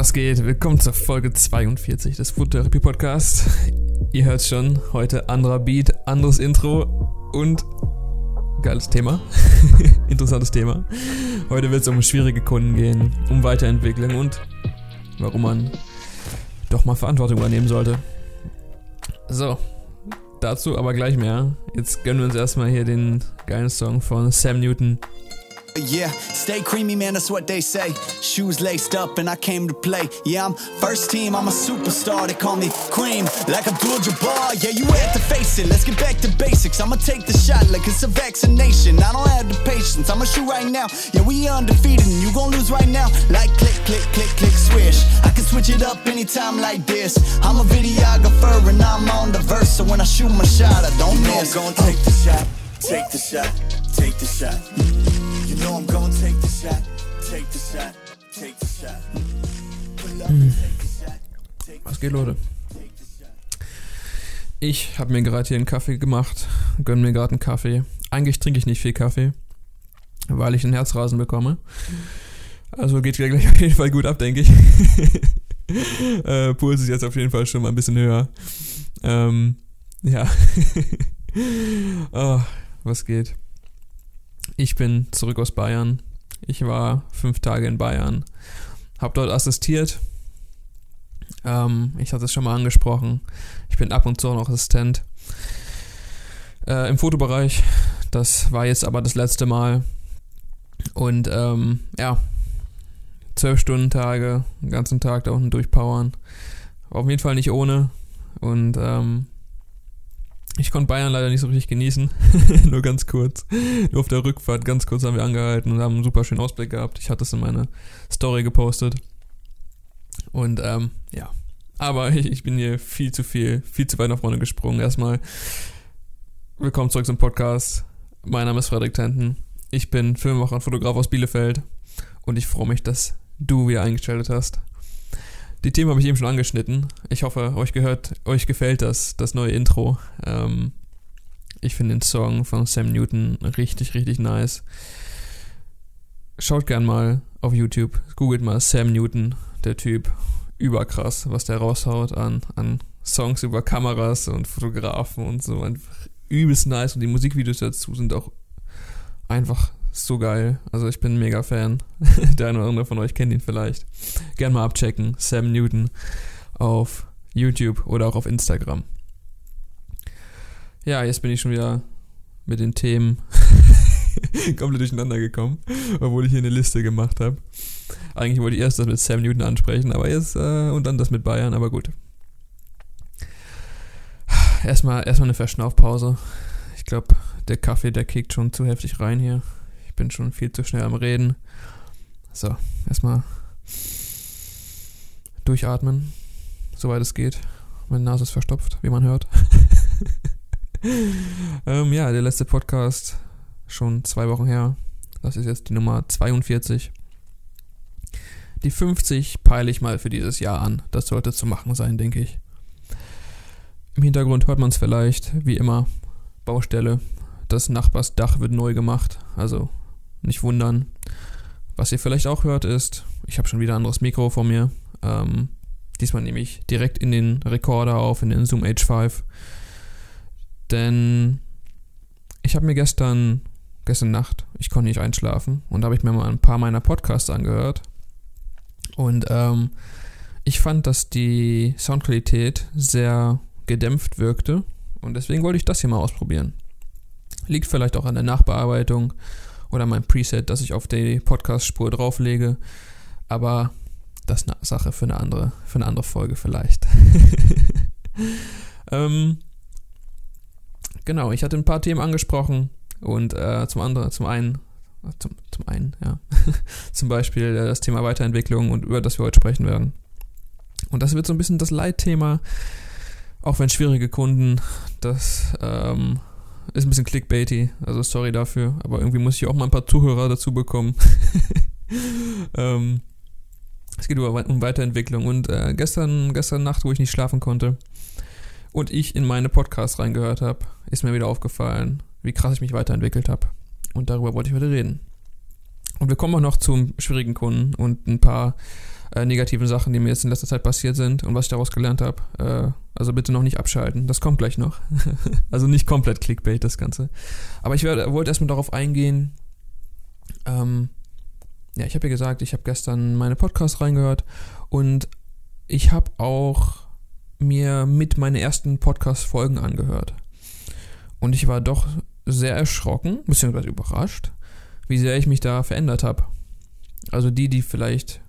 Was geht? Willkommen zur Folge 42 des Food Therapy Podcast. Ihr hört schon, heute anderer Beat, anderes Intro und geiles Thema. Interessantes Thema. Heute wird es um schwierige Kunden gehen, um Weiterentwicklung und warum man doch mal Verantwortung übernehmen sollte. So, dazu aber gleich mehr. Jetzt gönnen wir uns erstmal hier den geilen Song von Sam Newton. Yeah, stay creamy, man, that's what they say. Shoes laced up, and I came to play. Yeah, I'm first team, I'm a superstar. They call me cream, like a Abdul Jabbar. Yeah, you have to face it. Let's get back to basics. I'ma take the shot like it's a vaccination. I don't have the patience, I'ma shoot right now. Yeah, we undefeated, and you gon' lose right now. Like click, click, click, click, swish. I can switch it up anytime like this. I'm a videographer, and I'm on the verse. So when I shoot my shot, I don't miss. I'm gonna take the shot, take the shot, take the shot. Know I'm gonna take the shot, take the shot, take the shot. Take Was geht, Leute? Ich habe mir gerade hier einen Kaffee gemacht, gönn mir gerade einen Kaffee. Eigentlich trinke ich nicht viel Kaffee, weil ich einen Herzrasen bekomme. Also geht gleich auf jeden Fall gut ab, denke ich. äh, Puls ist jetzt auf jeden Fall schon mal ein bisschen höher. Ähm, ja. oh, was geht? Ich bin zurück aus Bayern. Ich war fünf Tage in Bayern, habe dort assistiert. Ähm, ich hatte es schon mal angesprochen. Ich bin ab und zu noch Assistent äh, im Fotobereich. Das war jetzt aber das letzte Mal. Und ähm, ja, zwölf Stunden Tage, den ganzen Tag da unten durchpowern. Auf jeden Fall nicht ohne. Und ähm, ich konnte Bayern leider nicht so richtig genießen. Nur ganz kurz. Nur auf der Rückfahrt ganz kurz haben wir angehalten und haben einen super schönen Ausblick gehabt. Ich hatte es in meine Story gepostet. Und ähm, ja. Aber ich, ich bin hier viel zu viel, viel zu weit nach vorne gesprungen. Erstmal willkommen zurück zum Podcast. Mein Name ist Frederik Tenten. Ich bin Filmemacher und Fotograf aus Bielefeld. Und ich freue mich, dass du wieder eingeschaltet hast. Die Themen habe ich eben schon angeschnitten. Ich hoffe, euch gehört, euch gefällt das, das neue Intro. Ähm, ich finde den Song von Sam Newton richtig, richtig nice. Schaut gern mal auf YouTube, googelt mal Sam Newton, der Typ. Überkrass, was der raushaut an, an Songs über Kameras und Fotografen und so. Einfach übelst nice und die Musikvideos dazu sind auch einfach so geil. Also ich bin ein mega Fan. Der eine oder andere von euch kennt ihn vielleicht. Gern mal abchecken. Sam Newton auf YouTube oder auch auf Instagram. Ja, jetzt bin ich schon wieder mit den Themen komplett durcheinander gekommen, obwohl ich hier eine Liste gemacht habe. Eigentlich wollte ich erst das mit Sam Newton ansprechen, aber jetzt äh, und dann das mit Bayern, aber gut. Erstmal erstmal eine Verschnaufpause. Ich glaube, der Kaffee, der kickt schon zu heftig rein hier bin schon viel zu schnell am Reden. So, erstmal durchatmen, soweit es geht. Meine Nase ist verstopft, wie man hört. ähm, ja, der letzte Podcast schon zwei Wochen her. Das ist jetzt die Nummer 42. Die 50 peile ich mal für dieses Jahr an. Das sollte zu machen sein, denke ich. Im Hintergrund hört man es vielleicht, wie immer, Baustelle. Das Nachbarsdach wird neu gemacht. Also nicht wundern. Was ihr vielleicht auch hört ist, ich habe schon wieder ein anderes Mikro vor mir. Ähm, diesmal nehme ich direkt in den Rekorder auf, in den Zoom H5. Denn ich habe mir gestern, gestern Nacht, ich konnte nicht einschlafen und da habe ich mir mal ein paar meiner Podcasts angehört. Und ähm, ich fand, dass die Soundqualität sehr gedämpft wirkte und deswegen wollte ich das hier mal ausprobieren. Liegt vielleicht auch an der Nachbearbeitung oder mein Preset, das ich auf die Podcast-Spur drauflege. Aber das ist eine Sache für eine andere, für eine andere Folge vielleicht. ähm, genau, ich hatte ein paar Themen angesprochen und äh, zum anderen, zum einen, zum, zum einen, ja, zum Beispiel äh, das Thema Weiterentwicklung und über das wir heute sprechen werden. Und das wird so ein bisschen das Leitthema, auch wenn schwierige Kunden das ähm, ist ein bisschen clickbaity, also sorry dafür, aber irgendwie muss ich auch mal ein paar Zuhörer dazu bekommen. ähm, es geht um Weiterentwicklung und äh, gestern, gestern Nacht, wo ich nicht schlafen konnte und ich in meine Podcasts reingehört habe, ist mir wieder aufgefallen, wie krass ich mich weiterentwickelt habe. Und darüber wollte ich heute reden. Und wir kommen auch noch zum schwierigen Kunden und ein paar äh, negativen Sachen, die mir jetzt in letzter Zeit passiert sind und was ich daraus gelernt habe. Äh, also bitte noch nicht abschalten. Das kommt gleich noch. also nicht komplett Clickbait, das Ganze. Aber ich wollte erstmal darauf eingehen. Ähm, ja, ich habe ja gesagt, ich habe gestern meine Podcasts reingehört und ich habe auch mir mit meine ersten Podcast-Folgen angehört. Und ich war doch sehr erschrocken, beziehungsweise überrascht, wie sehr ich mich da verändert habe. Also die, die vielleicht,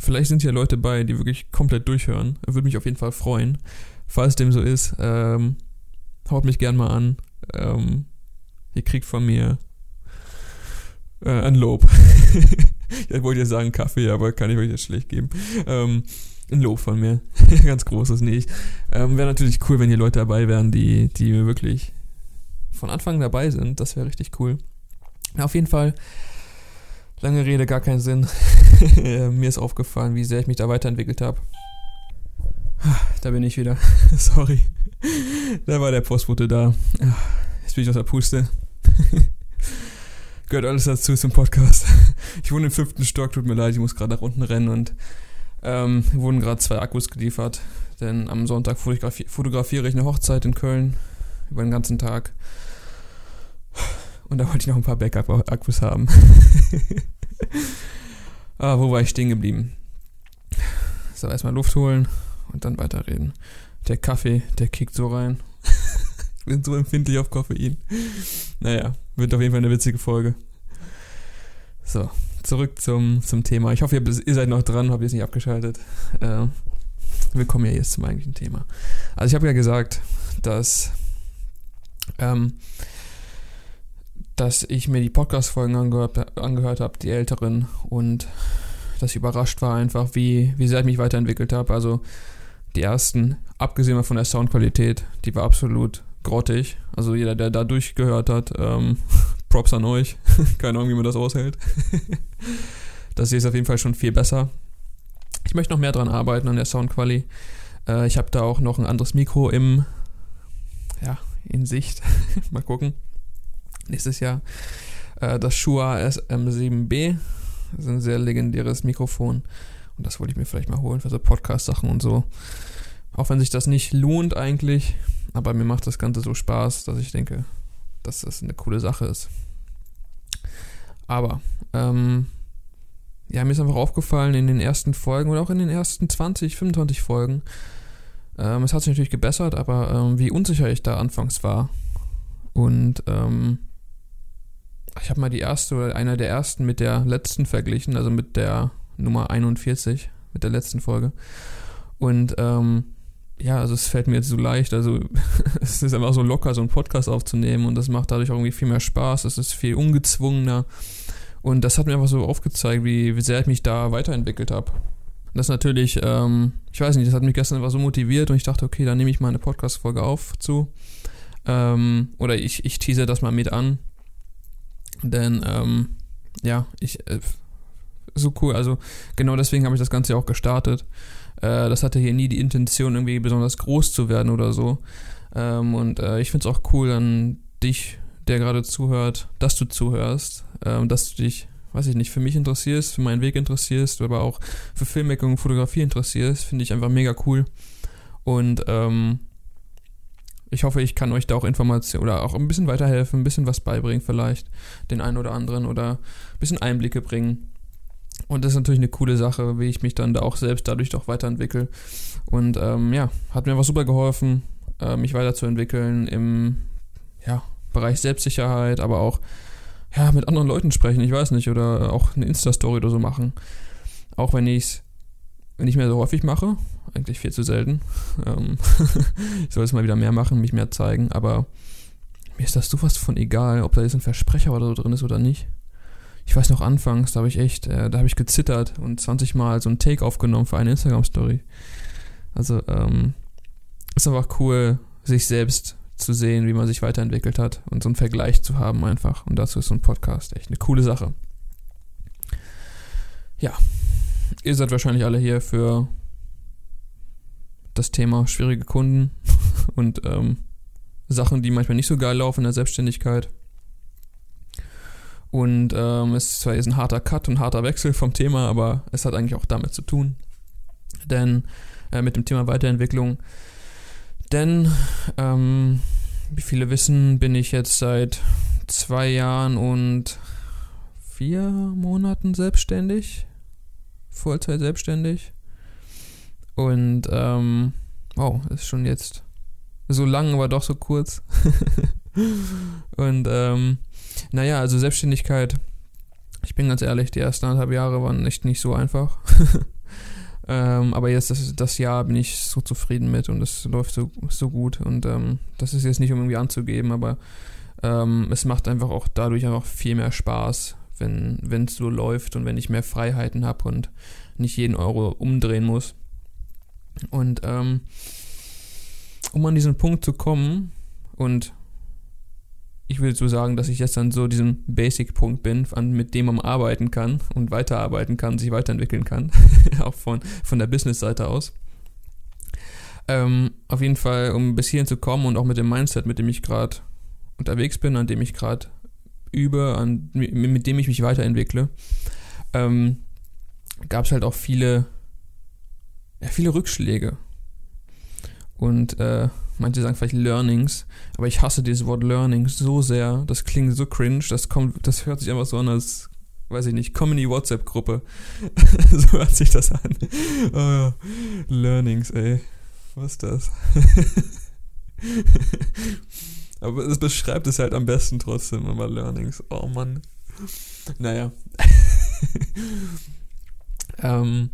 vielleicht sind hier Leute bei, die wirklich komplett durchhören. Würde mich auf jeden Fall freuen. Falls dem so ist, ähm, haut mich gern mal an. Ähm, ihr kriegt von mir äh, ein Lob. ich wollte jetzt sagen Kaffee, aber kann ich euch jetzt schlecht geben. Ähm, ein Lob von mir. Ganz großes nicht. Ähm, wäre natürlich cool, wenn hier Leute dabei wären, die, die wirklich von Anfang dabei sind. Das wäre richtig cool. Ja, auf jeden Fall, lange Rede, gar keinen Sinn. mir ist aufgefallen, wie sehr ich mich da weiterentwickelt habe. Da bin ich wieder. Sorry. Da war der Postbote da. Jetzt bin ich aus der Puste. Gehört alles dazu zum Podcast. Ich wohne im fünften Stock, tut mir leid, ich muss gerade nach unten rennen und ähm, wurden gerade zwei Akkus geliefert. Denn am Sonntag fotografi fotografiere ich eine Hochzeit in Köln über den ganzen Tag. Und da wollte ich noch ein paar Backup-Akkus haben. ah, wo war ich stehen geblieben? So, erstmal Luft holen und dann weiterreden. Der Kaffee, der kickt so rein. ich bin so empfindlich auf Koffein. Naja, wird auf jeden Fall eine witzige Folge. So, zurück zum, zum Thema. Ich hoffe, ihr, ihr seid noch dran, habt ihr es nicht abgeschaltet. Äh, wir kommen ja jetzt zum eigentlichen Thema. Also ich habe ja gesagt, dass ähm, dass ich mir die Podcast-Folgen angehört, angehört habe, die älteren, und dass ich überrascht war einfach, wie, wie sehr ich mich weiterentwickelt habe. Also die ersten, abgesehen von der Soundqualität, die war absolut grottig. Also jeder, der da durchgehört hat, ähm, Props an euch. Keine Ahnung, wie man das aushält. das hier ist auf jeden Fall schon viel besser. Ich möchte noch mehr dran arbeiten an der Soundqualität. Äh, ich habe da auch noch ein anderes Mikro im, ja, in Sicht. Mal gucken nächstes Jahr. Äh, das Shure SM7B. Das ist ein sehr legendäres Mikrofon. Und das wollte ich mir vielleicht mal holen für so Podcast-Sachen und so. Auch wenn sich das nicht lohnt eigentlich. Aber mir macht das Ganze so Spaß, dass ich denke, dass das eine coole Sache ist. Aber, ähm, ja, mir ist einfach aufgefallen in den ersten Folgen oder auch in den ersten 20, 25 Folgen. Ähm, es hat sich natürlich gebessert, aber ähm, wie unsicher ich da anfangs war. Und ähm, ich habe mal die erste oder einer der ersten mit der letzten verglichen, also mit der Nummer 41, mit der letzten Folge. Und ähm, ja, also es fällt mir jetzt so leicht, also es ist einfach so locker, so einen Podcast aufzunehmen und das macht dadurch auch irgendwie viel mehr Spaß, es ist viel ungezwungener und das hat mir einfach so aufgezeigt, wie, wie sehr ich mich da weiterentwickelt habe. Das natürlich, ähm, ich weiß nicht, das hat mich gestern einfach so motiviert und ich dachte, okay, dann nehme ich mal eine Podcast-Folge auf zu. Ähm, oder ich, ich tease das mal mit an denn, ähm, ja, ich, äh, so cool, also genau deswegen habe ich das Ganze auch gestartet. Äh, das hatte hier nie die Intention, irgendwie besonders groß zu werden oder so. Ähm, und äh, ich finde es auch cool an dich, der gerade zuhört, dass du zuhörst, ähm, dass du dich, weiß ich nicht, für mich interessierst, für meinen Weg interessierst, aber auch für Filmmaking und Fotografie interessierst, finde ich einfach mega cool. Und ähm, ich hoffe, ich kann euch da auch Informationen oder auch ein bisschen weiterhelfen, ein bisschen was beibringen vielleicht, den einen oder anderen oder ein bisschen Einblicke bringen. Und das ist natürlich eine coole Sache, wie ich mich dann da auch selbst dadurch doch weiterentwickle. Und ähm, ja, hat mir was super geholfen, äh, mich weiterzuentwickeln im ja, Bereich Selbstsicherheit, aber auch ja, mit anderen Leuten sprechen, ich weiß nicht, oder auch eine Insta-Story oder so machen. Auch wenn ich es nicht mehr so häufig mache, eigentlich viel zu selten. Ähm ich soll es mal wieder mehr machen, mich mehr zeigen, aber mir ist das sowas von egal, ob da jetzt ein Versprecher oder so drin ist oder nicht. Ich weiß noch anfangs, da habe ich echt, äh, da habe ich gezittert und 20 Mal so ein Take aufgenommen für eine Instagram-Story. Also, ähm, ist einfach cool, sich selbst zu sehen, wie man sich weiterentwickelt hat und so einen Vergleich zu haben einfach. Und dazu ist so ein Podcast echt eine coole Sache. Ja, ihr seid wahrscheinlich alle hier für das Thema schwierige Kunden und ähm, Sachen, die manchmal nicht so geil laufen in der Selbstständigkeit. Und ähm, es ist zwar ein harter Cut und harter Wechsel vom Thema, aber es hat eigentlich auch damit zu tun. Denn äh, mit dem Thema Weiterentwicklung. Denn, ähm, wie viele wissen, bin ich jetzt seit zwei Jahren und vier Monaten selbstständig. Vollzeit selbstständig. Und, ähm, wow, ist schon jetzt so lang, aber doch so kurz. und, ähm, naja, also Selbstständigkeit, ich bin ganz ehrlich, die ersten anderthalb Jahre waren echt nicht so einfach. ähm, aber jetzt, das, das Jahr bin ich so zufrieden mit und es läuft so, so gut. Und ähm, das ist jetzt nicht, um irgendwie anzugeben, aber ähm, es macht einfach auch dadurch einfach viel mehr Spaß, wenn es so läuft und wenn ich mehr Freiheiten habe und nicht jeden Euro umdrehen muss. Und ähm, um an diesen Punkt zu kommen und ich würde so sagen, dass ich jetzt an so diesem Basic-Punkt bin, an, mit dem man arbeiten kann und weiterarbeiten kann, sich weiterentwickeln kann, auch von, von der Business-Seite aus. Ähm, auf jeden Fall, um bis hierhin zu kommen und auch mit dem Mindset, mit dem ich gerade unterwegs bin, an dem ich gerade übe, an, mit dem ich mich weiterentwickle, ähm, gab es halt auch viele, ja, viele Rückschläge. Und äh, manche sagen vielleicht Learnings, aber ich hasse dieses Wort Learnings so sehr. Das klingt so cringe, das kommt, das hört sich einfach so an als, weiß ich nicht, Comedy WhatsApp-Gruppe. so hört sich das an. Oh, Learnings, ey. Was ist das? aber es beschreibt es halt am besten trotzdem, immer Learnings. Oh Mann. Naja. ähm,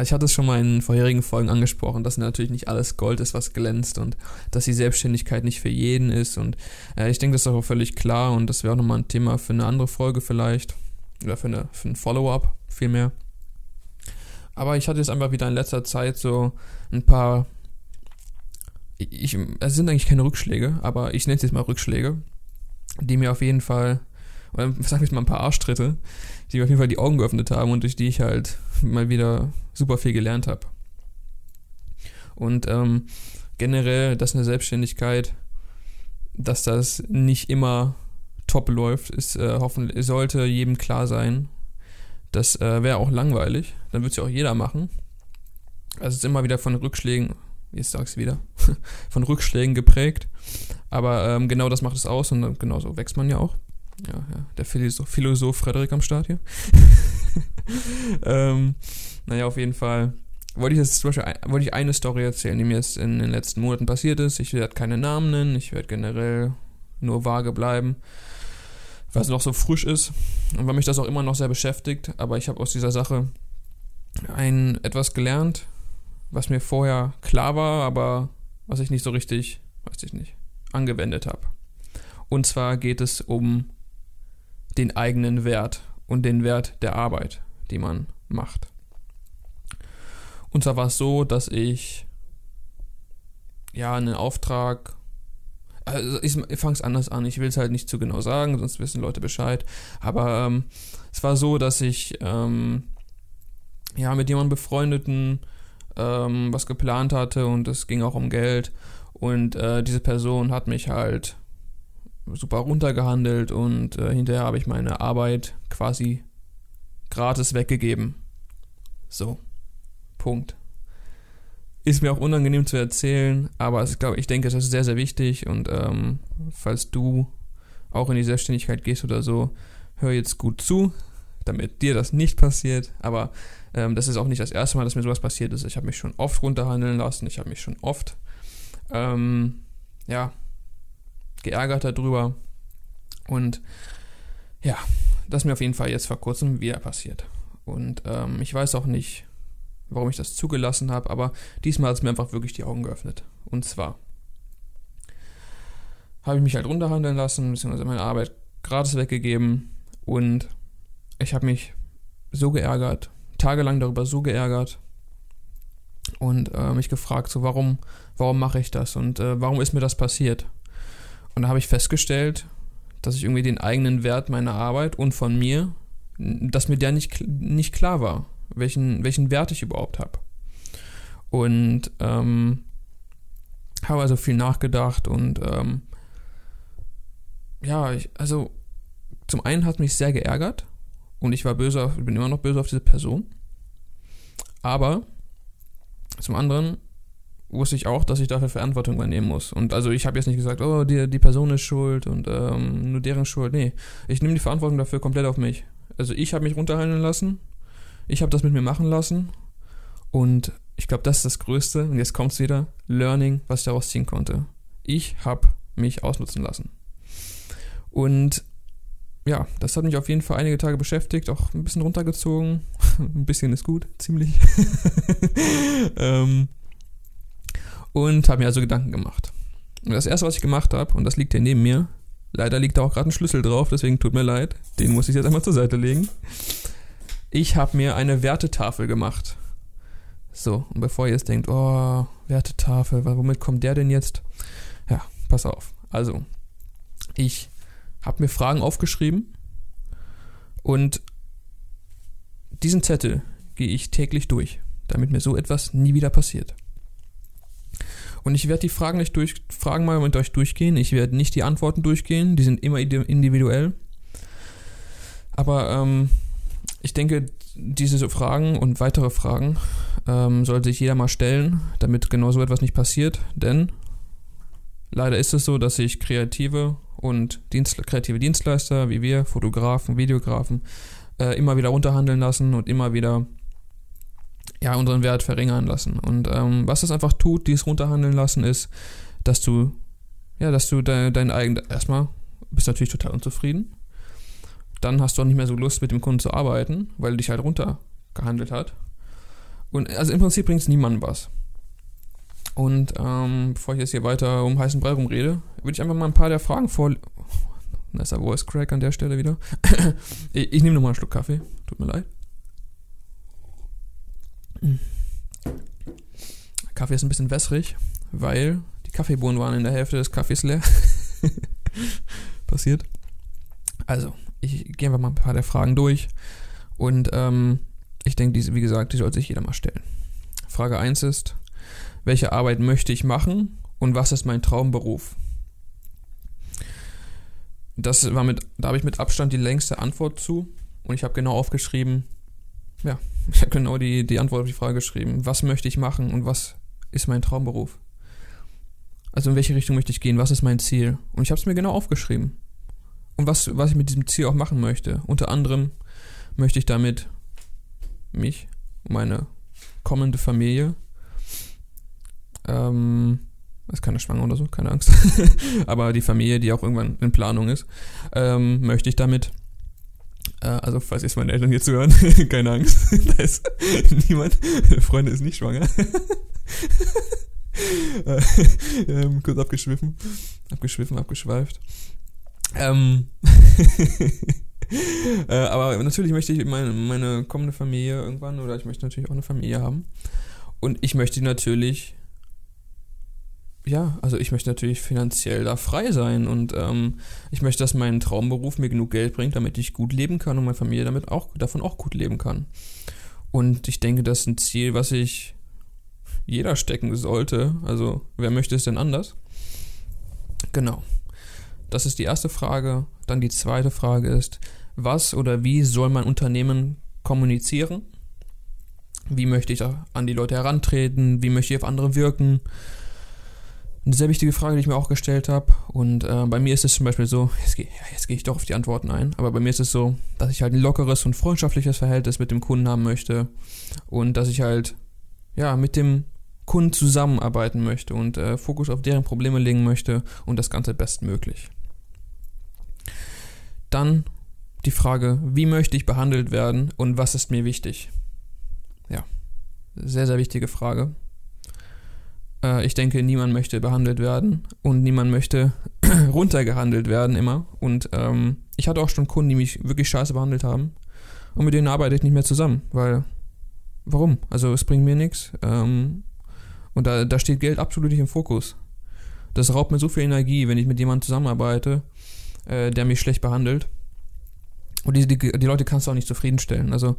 also ich hatte es schon mal in vorherigen Folgen angesprochen, dass natürlich nicht alles Gold ist, was glänzt und dass die Selbstständigkeit nicht für jeden ist. Und äh, ich denke, das ist auch völlig klar und das wäre auch nochmal ein Thema für eine andere Folge vielleicht. Oder für, eine, für ein Follow-up vielmehr. Aber ich hatte jetzt einfach wieder in letzter Zeit so ein paar. Ich, es sind eigentlich keine Rückschläge, aber ich nenne es jetzt mal Rückschläge, die mir auf jeden Fall, oder sag ich mal ein paar Arschtritte, die mir auf jeden Fall die Augen geöffnet haben und durch die ich halt mal wieder super viel gelernt habe. Und ähm, generell, dass eine Selbstständigkeit, dass das nicht immer top läuft, ist äh, hoffentlich sollte jedem klar sein. Das äh, wäre auch langweilig, dann würde es ja auch jeder machen. Also es ist immer wieder von Rückschlägen, jetzt sag's wieder, von Rückschlägen geprägt. Aber ähm, genau das macht es aus und genau so wächst man ja auch. Ja, ja, der Philosoph, Philosoph Frederik am Start hier. ähm, naja, auf jeden Fall wollte ich jetzt zum Beispiel wollte ich eine Story erzählen, die mir jetzt in den letzten Monaten passiert ist. Ich werde keine Namen nennen, ich werde generell nur vage bleiben, weil es noch so frisch ist und weil mich das auch immer noch sehr beschäftigt. Aber ich habe aus dieser Sache ein etwas gelernt, was mir vorher klar war, aber was ich nicht so richtig, weiß ich nicht, angewendet habe. Und zwar geht es um den eigenen Wert und den Wert der Arbeit, die man macht. Und zwar war es so, dass ich ja einen Auftrag. Also ich, ich fange es anders an, ich will es halt nicht zu genau sagen, sonst wissen Leute Bescheid. Aber ähm, es war so, dass ich ähm, ja mit jemandem befreundeten ähm, was geplant hatte und es ging auch um Geld. Und äh, diese Person hat mich halt super runtergehandelt und äh, hinterher habe ich meine Arbeit quasi gratis weggegeben. So. Punkt. Ist mir auch unangenehm zu erzählen, aber ich, glaube, ich denke, das ist sehr, sehr wichtig und ähm, falls du auch in die Selbstständigkeit gehst oder so, hör jetzt gut zu, damit dir das nicht passiert. Aber ähm, das ist auch nicht das erste Mal, dass mir sowas passiert ist. Ich habe mich schon oft runterhandeln lassen, ich habe mich schon oft ähm, ja, geärgert darüber. Und ja, das ist mir auf jeden Fall jetzt vor kurzem wieder passiert. Und ähm, ich weiß auch nicht, warum ich das zugelassen habe, aber diesmal hat es mir einfach wirklich die Augen geöffnet. Und zwar habe ich mich halt runterhandeln lassen, beziehungsweise meine Arbeit gratis weggegeben und ich habe mich so geärgert, tagelang darüber so geärgert und äh, mich gefragt, so warum, warum mache ich das und äh, warum ist mir das passiert? Und da habe ich festgestellt, dass ich irgendwie den eigenen Wert meiner Arbeit und von mir, dass mir der nicht, nicht klar war, welchen, welchen Wert ich überhaupt habe. Und ähm, habe also viel nachgedacht und ähm, ja, ich, also zum einen hat mich sehr geärgert und ich war böse, bin immer noch böse auf diese Person. Aber Zum anderen wusste ich auch, dass ich dafür Verantwortung übernehmen muss. Und also ich habe jetzt nicht gesagt, oh, die, die Person ist schuld und ähm, nur deren Schuld. Nee, ich nehme die Verantwortung dafür komplett auf mich. Also ich habe mich runterhandeln lassen, ich habe das mit mir machen lassen und ich glaube, das ist das Größte, und jetzt kommt es wieder, Learning, was ich daraus ziehen konnte. Ich habe mich ausnutzen lassen. Und ja, das hat mich auf jeden Fall einige Tage beschäftigt, auch ein bisschen runtergezogen. ein bisschen ist gut, ziemlich. ähm, und habe mir also Gedanken gemacht. Und das erste, was ich gemacht habe, und das liegt hier neben mir, leider liegt da auch gerade ein Schlüssel drauf, deswegen tut mir leid, den muss ich jetzt einmal zur Seite legen. Ich habe mir eine Wertetafel gemacht. So, und bevor ihr jetzt denkt, oh, Wertetafel, womit kommt der denn jetzt? Ja, pass auf. Also, ich habe mir Fragen aufgeschrieben und diesen Zettel gehe ich täglich durch, damit mir so etwas nie wieder passiert. Und ich werde die Fragen nicht durch, Fragen mal mit euch durchgehen. Ich werde nicht die Antworten durchgehen, die sind immer individuell. Aber ähm, ich denke, diese Fragen und weitere Fragen ähm, sollte sich jeder mal stellen, damit genau so etwas nicht passiert. Denn leider ist es so, dass sich Kreative und Dienst, kreative Dienstleister wie wir, Fotografen, Videografen, äh, immer wieder runterhandeln lassen und immer wieder ja, unseren Wert verringern lassen. Und ähm, was das einfach tut, dieses runterhandeln lassen, ist, dass du, ja, dass du de, dein eigen, erstmal bist natürlich total unzufrieden. Dann hast du auch nicht mehr so Lust, mit dem Kunden zu arbeiten, weil er dich halt runtergehandelt hat. Und also im Prinzip bringt es niemandem was. Und ähm, bevor ich jetzt hier weiter um heißen Brei rumrede, würde ich einfach mal ein paar der Fragen vor. Nicer Voice Crack an der Stelle wieder. ich, ich nehme nochmal einen Schluck Kaffee. Tut mir leid. Kaffee ist ein bisschen wässrig, weil die Kaffeebohnen waren in der Hälfte des Kaffees leer. Passiert. Also, ich gehe einfach mal ein paar der Fragen durch. Und ähm, ich denke, wie gesagt, die sollte sich jeder mal stellen. Frage 1 ist, welche Arbeit möchte ich machen und was ist mein Traumberuf? Das war mit, da habe ich mit Abstand die längste Antwort zu und ich habe genau aufgeschrieben, ja, ich habe genau die, die Antwort auf die Frage geschrieben. Was möchte ich machen und was ist mein Traumberuf? Also in welche Richtung möchte ich gehen? Was ist mein Ziel? Und ich habe es mir genau aufgeschrieben. Und was, was ich mit diesem Ziel auch machen möchte. Unter anderem möchte ich damit mich, meine kommende Familie, ähm, ist keine Schwanger oder so, keine Angst, aber die Familie, die auch irgendwann in Planung ist, ähm, möchte ich damit also, falls jetzt meine Eltern hier zuhören, keine Angst. da ist niemand. Freunde ist nicht schwanger. Äh, ähm, kurz abgeschwiffen. Abgeschwiffen, abgeschweift. Ähm. äh, aber natürlich möchte ich meine, meine kommende Familie irgendwann, oder ich möchte natürlich auch eine Familie haben. Und ich möchte natürlich ja, also ich möchte natürlich finanziell da frei sein und ähm, ich möchte, dass mein Traumberuf mir genug Geld bringt, damit ich gut leben kann und meine Familie damit auch davon auch gut leben kann. Und ich denke, das ist ein Ziel, was sich jeder stecken sollte. Also, wer möchte es denn anders? Genau. Das ist die erste Frage. Dann die zweite Frage ist, was oder wie soll mein Unternehmen kommunizieren? Wie möchte ich an die Leute herantreten? Wie möchte ich auf andere wirken? Eine sehr wichtige Frage, die ich mir auch gestellt habe. Und äh, bei mir ist es zum Beispiel so, jetzt gehe geh ich doch auf die Antworten ein, aber bei mir ist es so, dass ich halt ein lockeres und freundschaftliches Verhältnis mit dem Kunden haben möchte und dass ich halt ja mit dem Kunden zusammenarbeiten möchte und äh, Fokus auf deren Probleme legen möchte und das Ganze bestmöglich. Dann die Frage, wie möchte ich behandelt werden und was ist mir wichtig? Ja, sehr, sehr wichtige Frage. Äh, ich denke, niemand möchte behandelt werden und niemand möchte runtergehandelt werden immer. Und ähm, ich hatte auch schon Kunden, die mich wirklich scheiße behandelt haben. Und mit denen arbeite ich nicht mehr zusammen, weil warum? Also es bringt mir nichts. Ähm, und da, da steht Geld absolut nicht im Fokus. Das raubt mir so viel Energie, wenn ich mit jemandem zusammenarbeite, äh, der mich schlecht behandelt. Und die, die, die Leute kannst du auch nicht zufriedenstellen. Also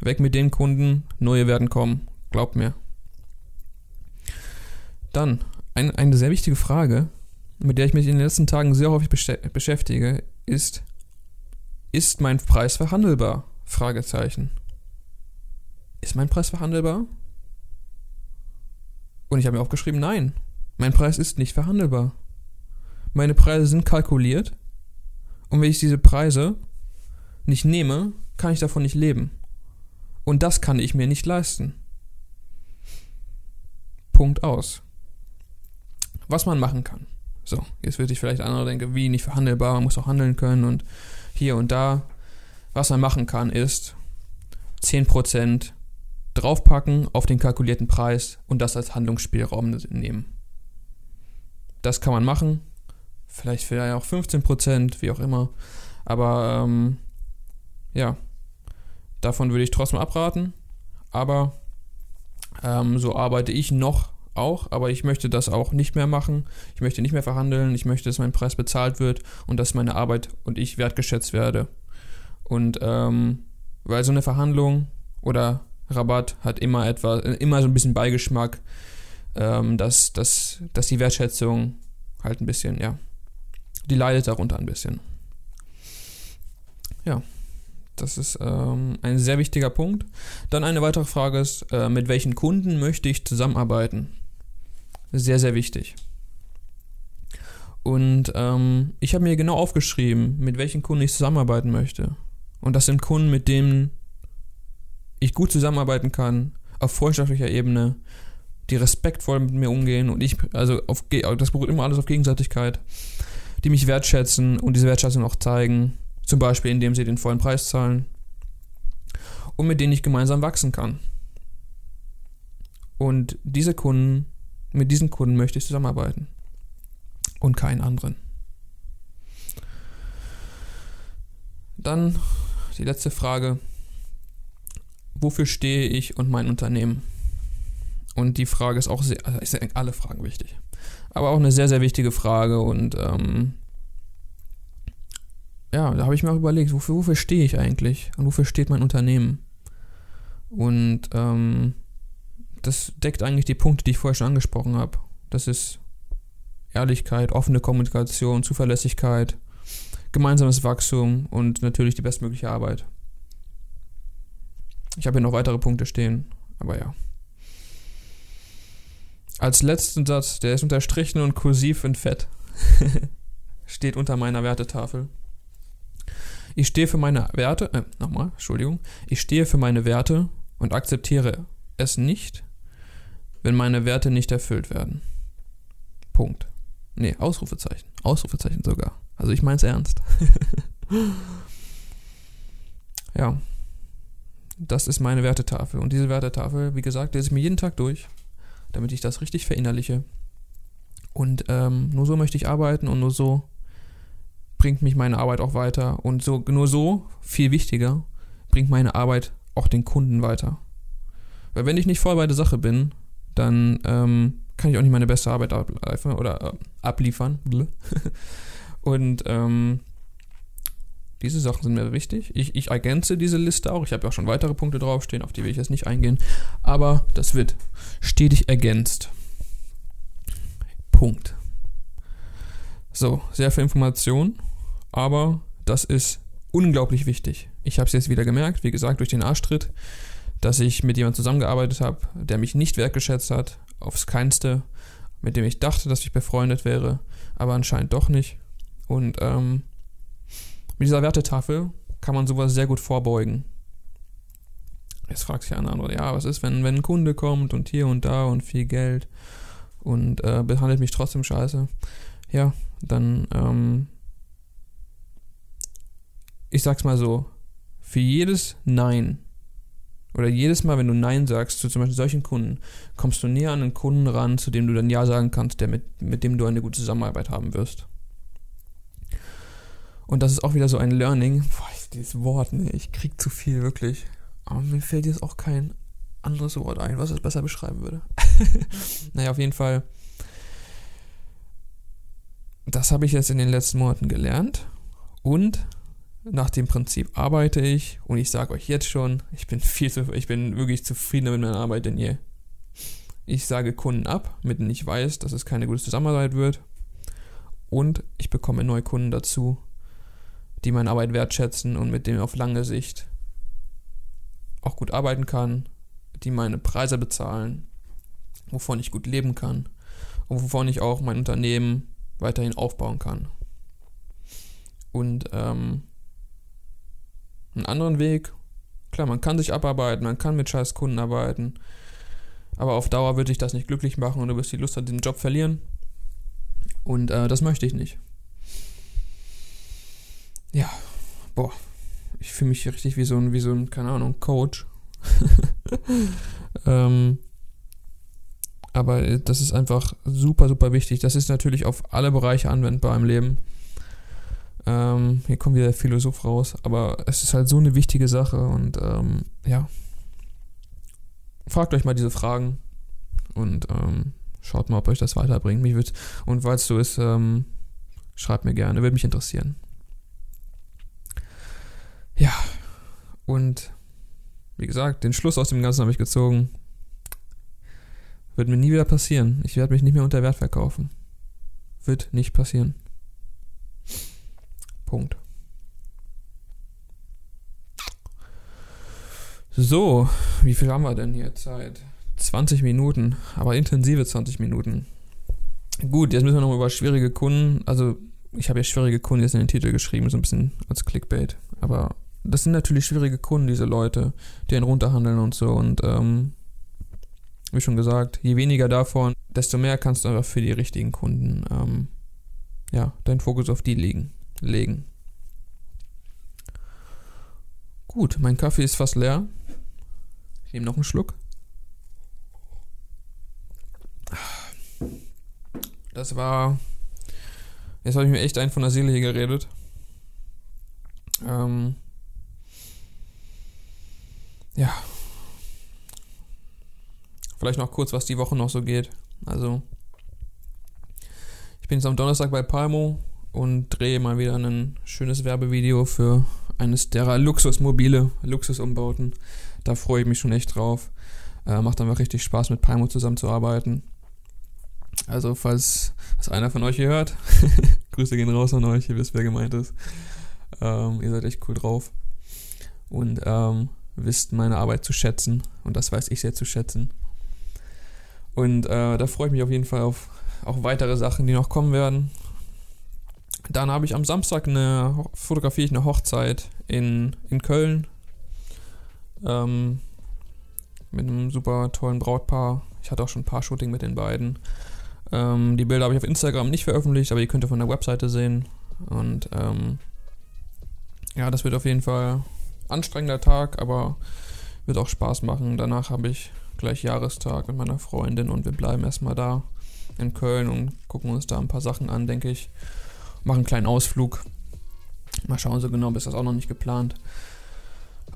weg mit den Kunden, neue werden kommen. Glaubt mir. Dann, ein, eine sehr wichtige Frage, mit der ich mich in den letzten Tagen sehr häufig beschäftige, ist, ist mein Preis verhandelbar? Fragezeichen. Ist mein Preis verhandelbar? Und ich habe mir aufgeschrieben, nein, mein Preis ist nicht verhandelbar. Meine Preise sind kalkuliert und wenn ich diese Preise nicht nehme, kann ich davon nicht leben. Und das kann ich mir nicht leisten. Punkt aus. Was man machen kann. So, jetzt würde ich vielleicht andere denken, wie nicht verhandelbar, man muss auch handeln können und hier und da. Was man machen kann, ist 10% draufpacken auf den kalkulierten Preis und das als Handlungsspielraum nehmen. Das kann man machen. Vielleicht vielleicht auch 15%, wie auch immer. Aber ähm, ja, davon würde ich trotzdem abraten. Aber ähm, so arbeite ich noch auch, aber ich möchte das auch nicht mehr machen. Ich möchte nicht mehr verhandeln. Ich möchte, dass mein Preis bezahlt wird und dass meine Arbeit und ich wertgeschätzt werde. Und ähm, weil so eine Verhandlung oder Rabatt hat immer etwas, immer so ein bisschen Beigeschmack, ähm, dass, dass, dass die Wertschätzung halt ein bisschen, ja, die leidet darunter ein bisschen. Ja, das ist ähm, ein sehr wichtiger Punkt. Dann eine weitere Frage ist, äh, mit welchen Kunden möchte ich zusammenarbeiten? Sehr, sehr wichtig. Und ähm, ich habe mir genau aufgeschrieben, mit welchen Kunden ich zusammenarbeiten möchte. Und das sind Kunden, mit denen ich gut zusammenarbeiten kann, auf freundschaftlicher Ebene, die respektvoll mit mir umgehen und ich, also auf, das beruht immer alles auf Gegenseitigkeit, die mich wertschätzen und diese Wertschätzung auch zeigen, zum Beispiel indem sie den vollen Preis zahlen und mit denen ich gemeinsam wachsen kann. Und diese Kunden mit diesen Kunden möchte ich zusammenarbeiten und keinen anderen. Dann die letzte Frage. Wofür stehe ich und mein Unternehmen? Und die Frage ist auch sehr, also ich alle Fragen wichtig, aber auch eine sehr, sehr wichtige Frage. Und ähm, ja, da habe ich mir auch überlegt, wofür, wofür stehe ich eigentlich und wofür steht mein Unternehmen? Und ähm, das deckt eigentlich die Punkte, die ich vorher schon angesprochen habe. Das ist Ehrlichkeit, offene Kommunikation, Zuverlässigkeit, gemeinsames Wachstum und natürlich die bestmögliche Arbeit. Ich habe hier noch weitere Punkte stehen, aber ja. Als letzten Satz, der ist unterstrichen und kursiv in Fett, steht unter meiner Wertetafel. Ich stehe für meine Werte, äh, nochmal, Entschuldigung, ich stehe für meine Werte und akzeptiere es nicht, wenn meine Werte nicht erfüllt werden. Punkt. Nee, Ausrufezeichen. Ausrufezeichen sogar. Also ich mein's ernst. ja. Das ist meine Wertetafel. Und diese Wertetafel, wie gesagt, lese ich mir jeden Tag durch, damit ich das richtig verinnerliche. Und ähm, nur so möchte ich arbeiten und nur so bringt mich meine Arbeit auch weiter. Und so, nur so, viel wichtiger, bringt meine Arbeit auch den Kunden weiter. Weil wenn ich nicht voll bei der Sache bin, dann ähm, kann ich auch nicht meine beste Arbeit abliefern oder äh, abliefern. Und ähm, diese Sachen sind mir wichtig. Ich, ich ergänze diese Liste auch. Ich habe ja auch schon weitere Punkte draufstehen, auf die will ich jetzt nicht eingehen. Aber das wird stetig ergänzt. Punkt. So, sehr viel Information, aber das ist unglaublich wichtig. Ich habe es jetzt wieder gemerkt, wie gesagt, durch den Arschtritt dass ich mit jemandem zusammengearbeitet habe, der mich nicht wertgeschätzt hat, aufs Keinste, mit dem ich dachte, dass ich befreundet wäre, aber anscheinend doch nicht. Und ähm, mit dieser Wertetafel kann man sowas sehr gut vorbeugen. Jetzt fragt sich einer andere, ja, was ist, wenn, wenn ein Kunde kommt und hier und da und viel Geld und äh, behandelt mich trotzdem scheiße? Ja, dann, ähm, ich sag's mal so, für jedes Nein oder jedes Mal, wenn du Nein sagst zu zum Beispiel solchen Kunden, kommst du näher an einen Kunden ran, zu dem du dann Ja sagen kannst, der mit, mit dem du eine gute Zusammenarbeit haben wirst. Und das ist auch wieder so ein Learning. Boah, dieses Wort, ne, ich krieg zu viel, wirklich. Aber mir fällt jetzt auch kein anderes Wort ein, was es besser beschreiben würde. naja, auf jeden Fall. Das habe ich jetzt in den letzten Monaten gelernt. Und nach dem Prinzip arbeite ich und ich sage euch jetzt schon, ich bin viel zu, ich bin wirklich zufriedener mit meiner Arbeit denn je. Ich sage Kunden ab, mit denen ich weiß, dass es keine gute Zusammenarbeit wird. Und ich bekomme neue Kunden dazu, die meine Arbeit wertschätzen und mit denen auf lange Sicht auch gut arbeiten kann, die meine Preise bezahlen wovon ich gut leben kann und wovon ich auch mein Unternehmen weiterhin aufbauen kann. Und ähm, einen anderen Weg, klar, man kann sich abarbeiten, man kann mit scheiß Kunden arbeiten, aber auf Dauer würde ich das nicht glücklich machen und du wirst die Lust an den Job verlieren. Und äh, das möchte ich nicht. Ja, boah, ich fühle mich richtig wie so ein, wie so ein, keine Ahnung, Coach. ähm, aber das ist einfach super, super wichtig. Das ist natürlich auf alle Bereiche anwendbar im Leben. Ähm, hier kommt wieder der Philosoph raus, aber es ist halt so eine wichtige Sache und ähm, ja. Fragt euch mal diese Fragen und ähm, schaut mal, ob euch das weiterbringt. Mich wird, und weil es so ist, ähm, schreibt mir gerne, würde mich interessieren. Ja, und wie gesagt, den Schluss aus dem Ganzen habe ich gezogen. Wird mir nie wieder passieren. Ich werde mich nicht mehr unter Wert verkaufen. Wird nicht passieren. Punkt. So, wie viel haben wir denn hier Zeit? 20 Minuten, aber intensive 20 Minuten. Gut, jetzt müssen wir noch über schwierige Kunden. Also, ich habe ja schwierige Kunden jetzt in den Titel geschrieben, so ein bisschen als Clickbait. Aber das sind natürlich schwierige Kunden, diese Leute, die einen runterhandeln und so. Und ähm, wie schon gesagt, je weniger davon, desto mehr kannst du einfach für die richtigen Kunden ähm, ja, deinen Fokus auf die legen legen. Gut, mein Kaffee ist fast leer. Ich nehme noch einen Schluck. Das war. Jetzt habe ich mir echt einen von der Seele hier geredet. Ähm, ja. Vielleicht noch kurz, was die Woche noch so geht. Also, ich bin jetzt am Donnerstag bei Palmo und drehe mal wieder ein schönes Werbevideo für eines derer Luxusmobile, Luxusumbauten. Da freue ich mich schon echt drauf. Äh, macht einfach richtig Spaß, mit Paimo zusammenzuarbeiten. Also, falls das einer von euch hier hört, Grüße gehen raus an euch, ihr wisst, wer gemeint ist. Ähm, ihr seid echt cool drauf. Und ähm, wisst meine Arbeit zu schätzen. Und das weiß ich sehr zu schätzen. Und äh, da freue ich mich auf jeden Fall auf auch weitere Sachen, die noch kommen werden. Dann habe ich am Samstag eine fotografiere ich eine Hochzeit in, in Köln. Ähm, mit einem super tollen Brautpaar. Ich hatte auch schon ein paar Shooting mit den beiden. Ähm, die Bilder habe ich auf Instagram nicht veröffentlicht, aber ihr könnt ihr von der Webseite sehen. Und ähm, ja, das wird auf jeden Fall anstrengender Tag, aber wird auch Spaß machen. Danach habe ich gleich Jahrestag mit meiner Freundin und wir bleiben erstmal da in Köln und gucken uns da ein paar Sachen an, denke ich mache einen kleinen Ausflug. Mal schauen, so genau ist das auch noch nicht geplant.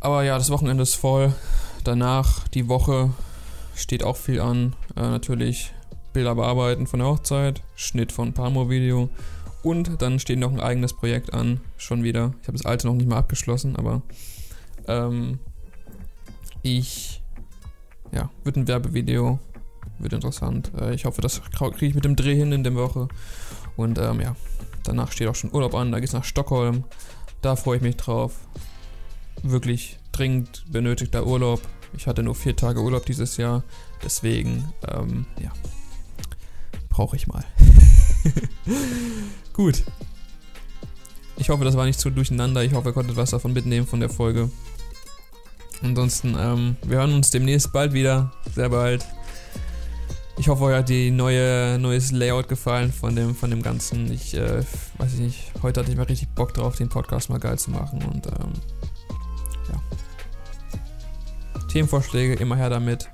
Aber ja, das Wochenende ist voll. Danach, die Woche, steht auch viel an. Äh, natürlich Bilder bearbeiten von der Hochzeit, Schnitt von Palmo-Video und dann steht noch ein eigenes Projekt an, schon wieder. Ich habe das alte noch nicht mal abgeschlossen, aber ähm, ich, ja, wird ein Werbevideo, wird interessant. Äh, ich hoffe, das kriege ich mit dem Dreh hin in der Woche. Und ähm, ja, Danach steht auch schon Urlaub an, da geht es nach Stockholm. Da freue ich mich drauf. Wirklich dringend benötigter Urlaub. Ich hatte nur vier Tage Urlaub dieses Jahr. Deswegen, ähm, ja, brauche ich mal. Gut. Ich hoffe, das war nicht zu durcheinander. Ich hoffe, ihr konntet was davon mitnehmen von der Folge. Ansonsten, ähm, wir hören uns demnächst bald wieder. Sehr bald. Ich hoffe, euch hat die neue neues Layout gefallen von dem von dem Ganzen. Ich äh, weiß ich nicht. Heute hatte ich mal richtig Bock drauf, den Podcast mal geil zu machen und ähm, ja. Themenvorschläge immer her damit.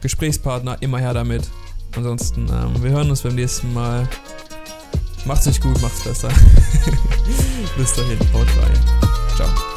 Gesprächspartner immer her damit. Ansonsten, ähm, wir hören uns beim nächsten Mal. Macht's nicht gut, macht's besser. Bis dahin, haut rein. Ciao.